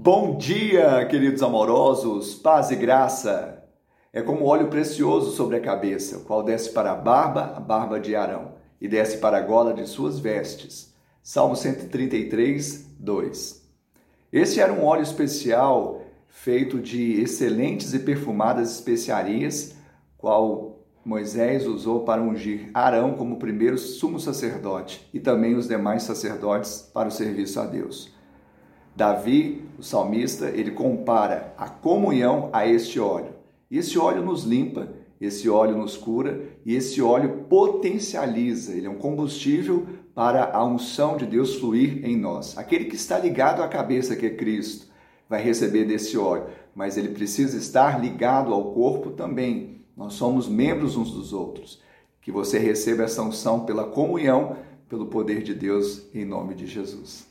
Bom dia, queridos amorosos, paz e graça. É como óleo precioso sobre a cabeça, o qual desce para a barba, a barba de Arão, e desce para a gola de suas vestes. Salmo 133, 2. Este era um óleo especial feito de excelentes e perfumadas especiarias, qual Moisés usou para ungir Arão como primeiro sumo sacerdote e também os demais sacerdotes para o serviço a Deus. Davi, o salmista, ele compara a comunhão a este óleo. Esse óleo nos limpa, esse óleo nos cura e esse óleo potencializa, ele é um combustível para a unção de Deus fluir em nós. Aquele que está ligado à cabeça, que é Cristo, vai receber desse óleo, mas ele precisa estar ligado ao corpo também. Nós somos membros uns dos outros. Que você receba essa unção pela comunhão, pelo poder de Deus, em nome de Jesus.